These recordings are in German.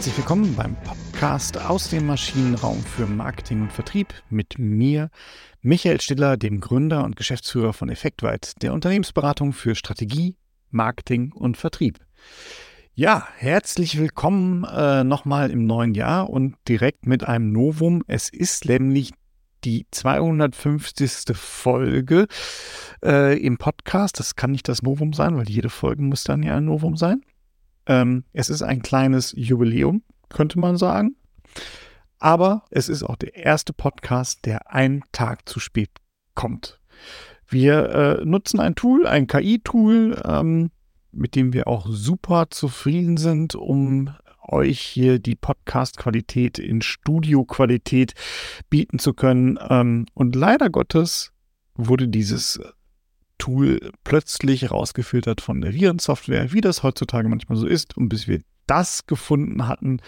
Herzlich willkommen beim Podcast aus dem Maschinenraum für Marketing und Vertrieb mit mir, Michael Stiller, dem Gründer und Geschäftsführer von Effektweit, der Unternehmensberatung für Strategie, Marketing und Vertrieb. Ja, herzlich willkommen äh, nochmal im neuen Jahr und direkt mit einem Novum. Es ist nämlich die 250. Folge äh, im Podcast. Das kann nicht das Novum sein, weil jede Folge muss dann ja ein Novum sein. Ähm, es ist ein kleines Jubiläum, könnte man sagen. Aber es ist auch der erste Podcast, der einen Tag zu spät kommt. Wir äh, nutzen ein Tool, ein KI-Tool, ähm, mit dem wir auch super zufrieden sind, um euch hier die Podcast-Qualität in Studio-Qualität bieten zu können. Ähm, und leider Gottes wurde dieses Tool plötzlich rausgefiltert von der Virensoftware, wie das heutzutage manchmal so ist. Und bis wir das gefunden hatten,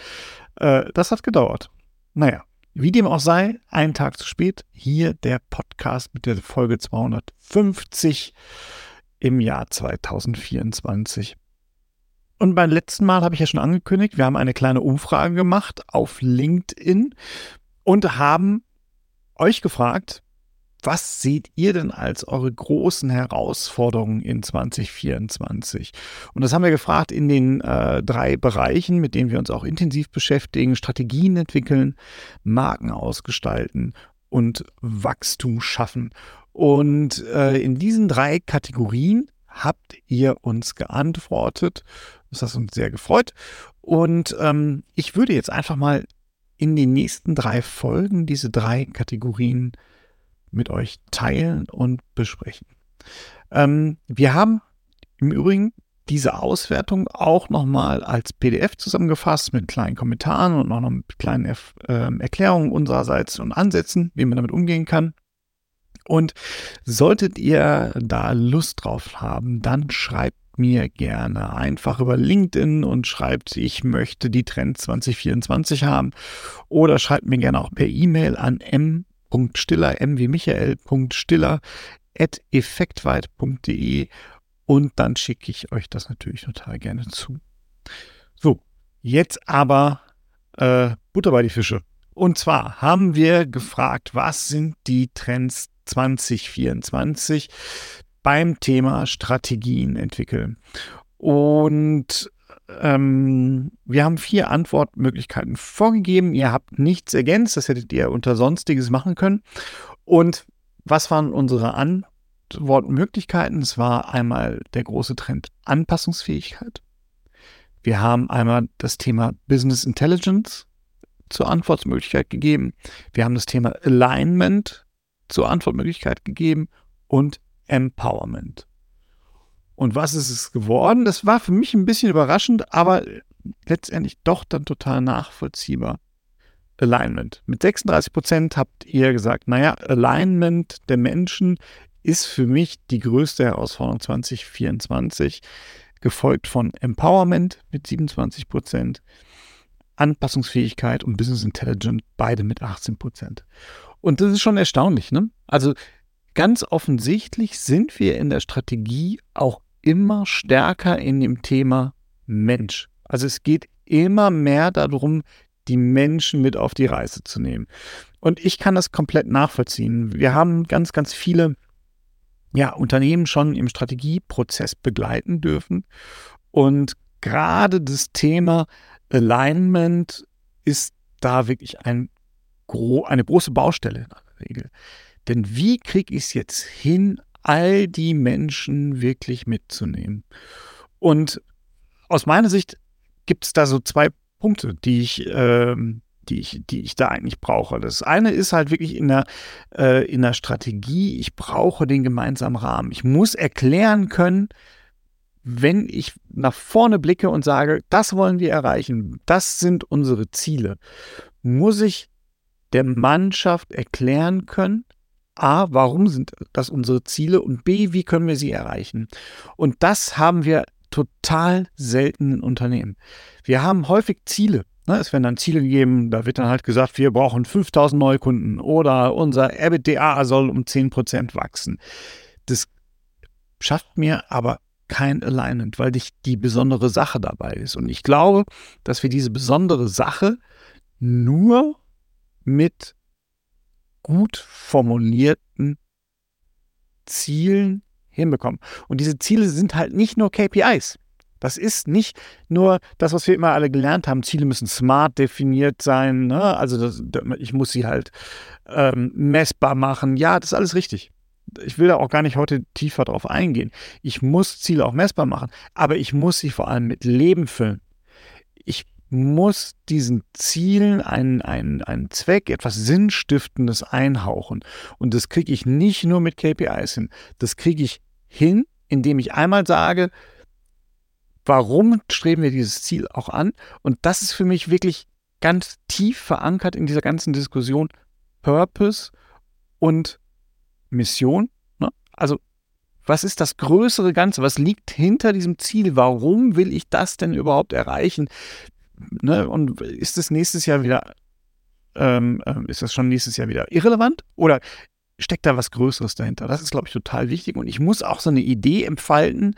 äh, das hat gedauert. Naja, wie dem auch sei, einen Tag zu spät, hier der Podcast mit der Folge 250 im Jahr 2024. Und beim letzten Mal habe ich ja schon angekündigt, wir haben eine kleine Umfrage gemacht auf LinkedIn und haben euch gefragt, was seht ihr denn als eure großen Herausforderungen in 2024? Und das haben wir gefragt in den äh, drei Bereichen, mit denen wir uns auch intensiv beschäftigen. Strategien entwickeln, Marken ausgestalten und Wachstum schaffen. Und äh, in diesen drei Kategorien habt ihr uns geantwortet. Das hat uns sehr gefreut. Und ähm, ich würde jetzt einfach mal in den nächsten drei Folgen diese drei Kategorien mit euch teilen und besprechen. Ähm, wir haben im Übrigen diese Auswertung auch nochmal als PDF zusammengefasst mit kleinen Kommentaren und auch noch mit kleinen äh, Erklärungen unsererseits und Ansätzen, wie man damit umgehen kann. Und solltet ihr da Lust drauf haben, dann schreibt mir gerne einfach über LinkedIn und schreibt, ich möchte die Trends 2024 haben oder schreibt mir gerne auch per E-Mail an m Stiller, m wie Michael.stiller at effektweit.de und dann schicke ich euch das natürlich total gerne zu. So, jetzt aber äh, Butter bei die Fische. Und zwar haben wir gefragt, was sind die Trends 2024 beim Thema Strategien entwickeln. Und ähm, wir haben vier Antwortmöglichkeiten vorgegeben. Ihr habt nichts ergänzt, das hättet ihr unter Sonstiges machen können. Und was waren unsere Antwortmöglichkeiten? Es war einmal der große Trend Anpassungsfähigkeit. Wir haben einmal das Thema Business Intelligence zur Antwortmöglichkeit gegeben. Wir haben das Thema Alignment zur Antwortmöglichkeit gegeben und Empowerment. Und was ist es geworden? Das war für mich ein bisschen überraschend, aber letztendlich doch dann total nachvollziehbar. Alignment. Mit 36 Prozent habt ihr gesagt, naja, Alignment der Menschen ist für mich die größte Herausforderung 2024, gefolgt von Empowerment mit 27 Prozent, Anpassungsfähigkeit und Business Intelligence beide mit 18 Prozent. Und das ist schon erstaunlich, ne? Also ganz offensichtlich sind wir in der Strategie auch immer stärker in dem Thema Mensch. Also es geht immer mehr darum, die Menschen mit auf die Reise zu nehmen. Und ich kann das komplett nachvollziehen. Wir haben ganz, ganz viele ja, Unternehmen schon im Strategieprozess begleiten dürfen. Und gerade das Thema Alignment ist da wirklich ein, eine große Baustelle in der Regel. Denn wie kriege ich es jetzt hin, all die Menschen wirklich mitzunehmen. Und aus meiner Sicht gibt es da so zwei Punkte, die ich, äh, die ich, die ich da eigentlich brauche. Das eine ist halt wirklich in der, äh, in der Strategie, ich brauche den gemeinsamen Rahmen. Ich muss erklären können, wenn ich nach vorne blicke und sage, das wollen wir erreichen, das sind unsere Ziele, muss ich der Mannschaft erklären können, A, warum sind das unsere Ziele und B, wie können wir sie erreichen? Und das haben wir total selten in Unternehmen. Wir haben häufig Ziele. Ne? Es werden dann Ziele gegeben, da wird dann halt gesagt, wir brauchen 5000 Neukunden oder unser EBITDA soll um 10% wachsen. Das schafft mir aber kein Alignment, weil nicht die besondere Sache dabei ist. Und ich glaube, dass wir diese besondere Sache nur mit gut formulierten Zielen hinbekommen. Und diese Ziele sind halt nicht nur KPIs. Das ist nicht nur das, was wir immer alle gelernt haben. Ziele müssen smart definiert sein. Ne? Also das, ich muss sie halt ähm, messbar machen. Ja, das ist alles richtig. Ich will da auch gar nicht heute tiefer drauf eingehen. Ich muss Ziele auch messbar machen, aber ich muss sie vor allem mit Leben füllen. Ich muss diesen Zielen einen, einen, einen Zweck, etwas Sinnstiftendes einhauchen. Und das kriege ich nicht nur mit KPIs hin. Das kriege ich hin, indem ich einmal sage, warum streben wir dieses Ziel auch an? Und das ist für mich wirklich ganz tief verankert in dieser ganzen Diskussion Purpose und Mission. Ne? Also was ist das größere Ganze? Was liegt hinter diesem Ziel? Warum will ich das denn überhaupt erreichen? Ne? Und ist es nächstes Jahr wieder, ähm, ähm, ist das schon nächstes Jahr wieder irrelevant? Oder steckt da was Größeres dahinter? Das ist, glaube ich, total wichtig. Und ich muss auch so eine Idee entfalten,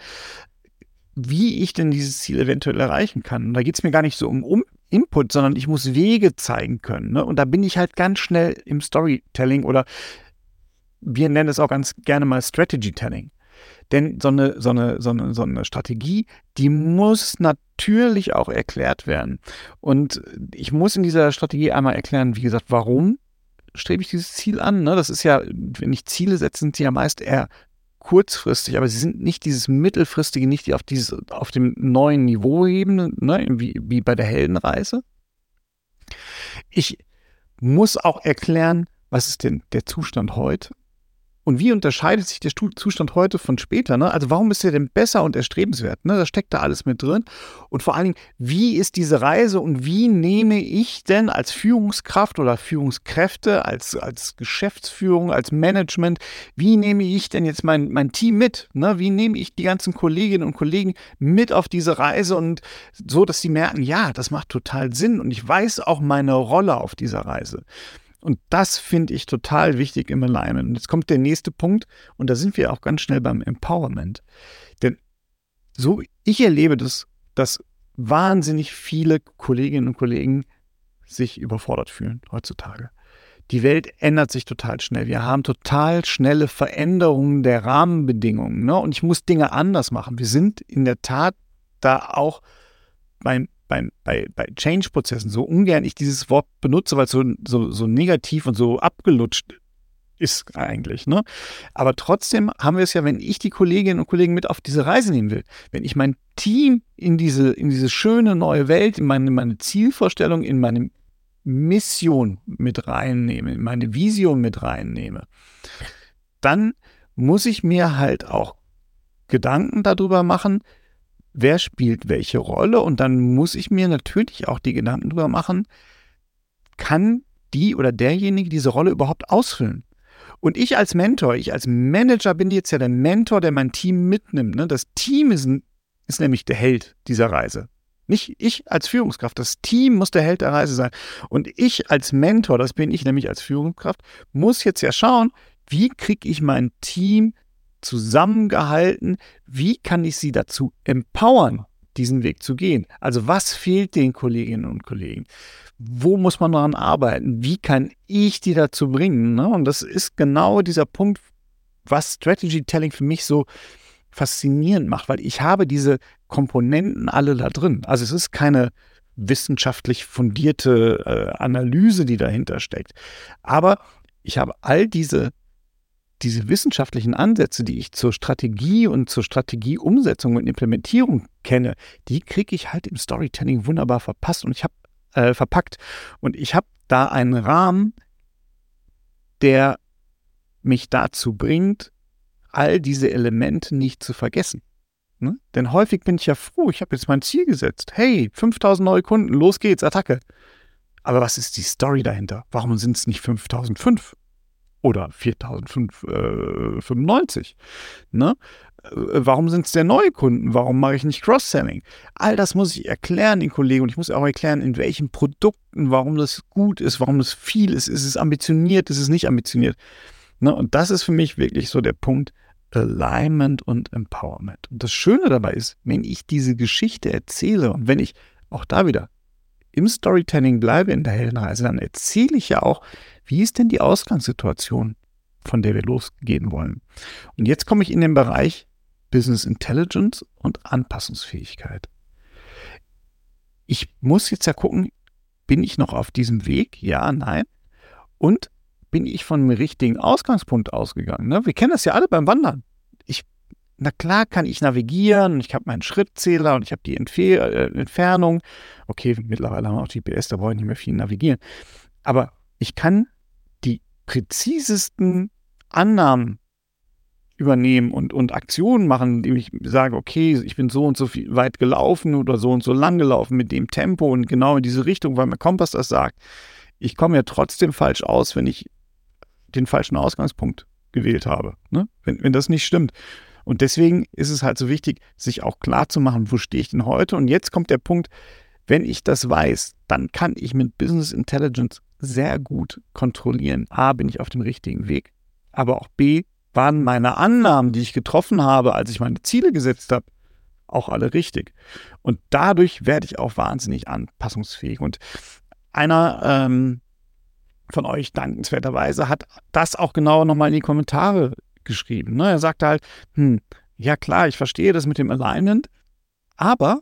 wie ich denn dieses Ziel eventuell erreichen kann. Und da geht es mir gar nicht so um, um Input, sondern ich muss Wege zeigen können. Ne? Und da bin ich halt ganz schnell im Storytelling oder wir nennen es auch ganz gerne mal Strategy Telling. Denn so eine, so, eine, so, eine, so eine Strategie, die muss natürlich auch erklärt werden. Und ich muss in dieser Strategie einmal erklären, wie gesagt, warum strebe ich dieses Ziel an. Ne? Das ist ja, wenn ich Ziele setze, sind sie ja meist eher kurzfristig, aber sie sind nicht dieses mittelfristige, nicht die auf, dieses, auf dem neuen Niveau heben, ne? wie, wie bei der Heldenreise. Ich muss auch erklären, was ist denn der Zustand heute? Und wie unterscheidet sich der Zustand heute von später? Ne? Also warum ist er denn besser und erstrebenswert? Ne? Da steckt da alles mit drin. Und vor allen Dingen, wie ist diese Reise und wie nehme ich denn als Führungskraft oder Führungskräfte, als, als Geschäftsführung, als Management, wie nehme ich denn jetzt mein, mein Team mit? Ne? Wie nehme ich die ganzen Kolleginnen und Kollegen mit auf diese Reise und so, dass sie merken, ja, das macht total Sinn und ich weiß auch meine Rolle auf dieser Reise. Und das finde ich total wichtig im Alignment. Und jetzt kommt der nächste Punkt und da sind wir auch ganz schnell beim Empowerment. Denn so, ich erlebe das, dass wahnsinnig viele Kolleginnen und Kollegen sich überfordert fühlen heutzutage. Die Welt ändert sich total schnell. Wir haben total schnelle Veränderungen der Rahmenbedingungen. Ne? Und ich muss Dinge anders machen. Wir sind in der Tat da auch beim beim, bei, bei Change-Prozessen, so ungern ich dieses Wort benutze, weil es so, so, so negativ und so abgelutscht ist eigentlich. Ne? Aber trotzdem haben wir es ja, wenn ich die Kolleginnen und Kollegen mit auf diese Reise nehmen will, wenn ich mein Team in diese, in diese schöne neue Welt, in meine, meine Zielvorstellung, in meine Mission mit reinnehme, in meine Vision mit reinnehme, dann muss ich mir halt auch Gedanken darüber machen, wer spielt welche Rolle und dann muss ich mir natürlich auch die Gedanken darüber machen, kann die oder derjenige diese Rolle überhaupt ausfüllen? Und ich als Mentor, ich als Manager bin jetzt ja der Mentor, der mein Team mitnimmt. Ne? Das Team ist, ist nämlich der Held dieser Reise. Nicht ich als Führungskraft. Das Team muss der Held der Reise sein. Und ich als Mentor, das bin ich nämlich als Führungskraft, muss jetzt ja schauen, wie kriege ich mein Team zusammengehalten. Wie kann ich sie dazu empowern, diesen Weg zu gehen? Also was fehlt den Kolleginnen und Kollegen? Wo muss man daran arbeiten? Wie kann ich die dazu bringen? Ne? Und das ist genau dieser Punkt, was Strategy Telling für mich so faszinierend macht, weil ich habe diese Komponenten alle da drin. Also es ist keine wissenschaftlich fundierte äh, Analyse, die dahinter steckt. Aber ich habe all diese diese wissenschaftlichen Ansätze, die ich zur Strategie und zur Strategieumsetzung und Implementierung kenne, die kriege ich halt im Storytelling wunderbar verpasst und ich habe äh, verpackt. Und ich habe da einen Rahmen, der mich dazu bringt, all diese Elemente nicht zu vergessen. Ne? Denn häufig bin ich ja froh, ich habe jetzt mein Ziel gesetzt. Hey, 5000 neue Kunden, los geht's, Attacke. Aber was ist die Story dahinter? Warum sind es nicht 5005? Oder 4095. Ne? Äh, warum sind es denn neue Kunden? Warum mache ich nicht Cross-Selling? All das muss ich erklären den Kollegen und ich muss auch erklären, in welchen Produkten, warum das gut ist, warum das viel ist. Ist es ambitioniert, ist es nicht ambitioniert? Ne? Und das ist für mich wirklich so der Punkt. Alignment und Empowerment. Und das Schöne dabei ist, wenn ich diese Geschichte erzähle und wenn ich auch da wieder im Storytelling bleibe in der Heldenreise, dann erzähle ich ja auch, wie ist denn die Ausgangssituation, von der wir losgehen wollen. Und jetzt komme ich in den Bereich Business Intelligence und Anpassungsfähigkeit. Ich muss jetzt ja gucken, bin ich noch auf diesem Weg? Ja, nein. Und bin ich von einem richtigen Ausgangspunkt ausgegangen? Ne? Wir kennen das ja alle beim Wandern. Ich, na klar kann ich navigieren, ich habe meinen Schrittzähler und ich habe die Entfe äh, Entfernung. Okay, mittlerweile haben wir auch GPS, da brauche ich nicht mehr viel navigieren. Aber ich kann präzisesten Annahmen übernehmen und, und Aktionen machen, indem ich sage, okay, ich bin so und so viel weit gelaufen oder so und so lang gelaufen mit dem Tempo und genau in diese Richtung, weil mein Kompass das sagt. Ich komme ja trotzdem falsch aus, wenn ich den falschen Ausgangspunkt gewählt habe, ne? wenn, wenn das nicht stimmt. Und deswegen ist es halt so wichtig, sich auch klar zu machen, wo stehe ich denn heute? Und jetzt kommt der Punkt, wenn ich das weiß, dann kann ich mit Business Intelligence sehr gut kontrollieren. A, bin ich auf dem richtigen Weg, aber auch B, waren meine Annahmen, die ich getroffen habe, als ich meine Ziele gesetzt habe, auch alle richtig. Und dadurch werde ich auch wahnsinnig anpassungsfähig. Und einer ähm, von euch dankenswerterweise hat das auch genau nochmal in die Kommentare geschrieben. Ne? Er sagte halt, hm, ja klar, ich verstehe das mit dem Alignment, aber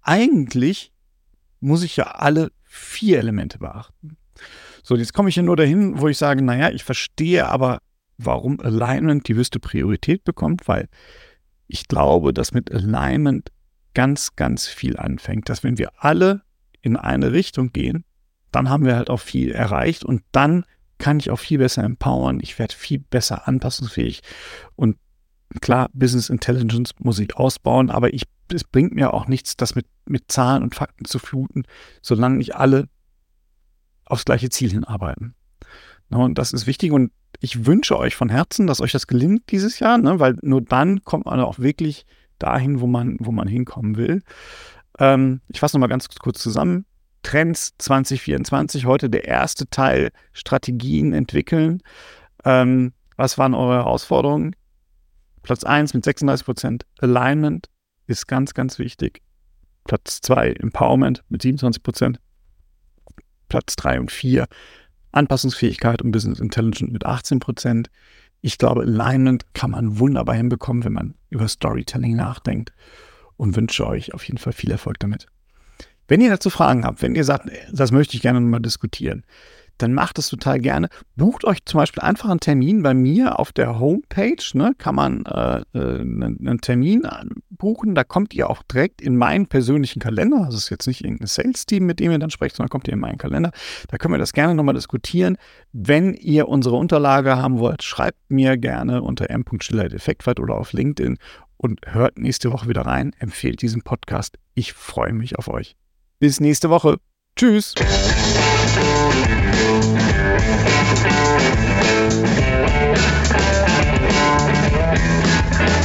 eigentlich muss ich ja alle vier Elemente beachten. So, jetzt komme ich hier nur dahin, wo ich sage, naja, ich verstehe aber warum Alignment die höchste Priorität bekommt, weil ich glaube, dass mit Alignment ganz, ganz viel anfängt, dass wenn wir alle in eine Richtung gehen, dann haben wir halt auch viel erreicht und dann kann ich auch viel besser empowern, ich werde viel besser anpassungsfähig und klar, Business Intelligence muss ich ausbauen, aber ich, es bringt mir auch nichts, das mit, mit Zahlen und Fakten zu fluten, solange nicht alle aufs gleiche Ziel hinarbeiten. Und das ist wichtig und ich wünsche euch von Herzen, dass euch das gelingt dieses Jahr, ne? weil nur dann kommt man auch wirklich dahin, wo man, wo man hinkommen will. Ähm, ich fasse nochmal ganz kurz zusammen. Trends 2024, heute der erste Teil, Strategien entwickeln. Ähm, was waren eure Herausforderungen? Platz 1 mit 36 Prozent. Alignment ist ganz, ganz wichtig. Platz 2 Empowerment mit 27 Prozent. Platz 3 und 4 Anpassungsfähigkeit und Business Intelligence mit 18 Prozent. Ich glaube, Alignment kann man wunderbar hinbekommen, wenn man über Storytelling nachdenkt und wünsche euch auf jeden Fall viel Erfolg damit. Wenn ihr dazu Fragen habt, wenn ihr sagt, das möchte ich gerne mal diskutieren, dann macht es total gerne. Bucht euch zum Beispiel einfach einen Termin bei mir auf der Homepage. Ne, kann man äh, einen, äh, einen, Termin buchen. Da kommt ihr auch direkt in meinen persönlichen Kalender. Das ist jetzt nicht irgendein Sales-Team, mit dem ihr dann sprecht, sondern kommt ihr in meinen Kalender. Da können wir das gerne nochmal diskutieren. Wenn ihr unsere Unterlage haben wollt, schreibt mir gerne unter m.schiller.effektweit oder auf LinkedIn und hört nächste Woche wieder rein. Empfehlt diesen Podcast. Ich freue mich auf euch. Bis nächste Woche. Tschüss. Thank you.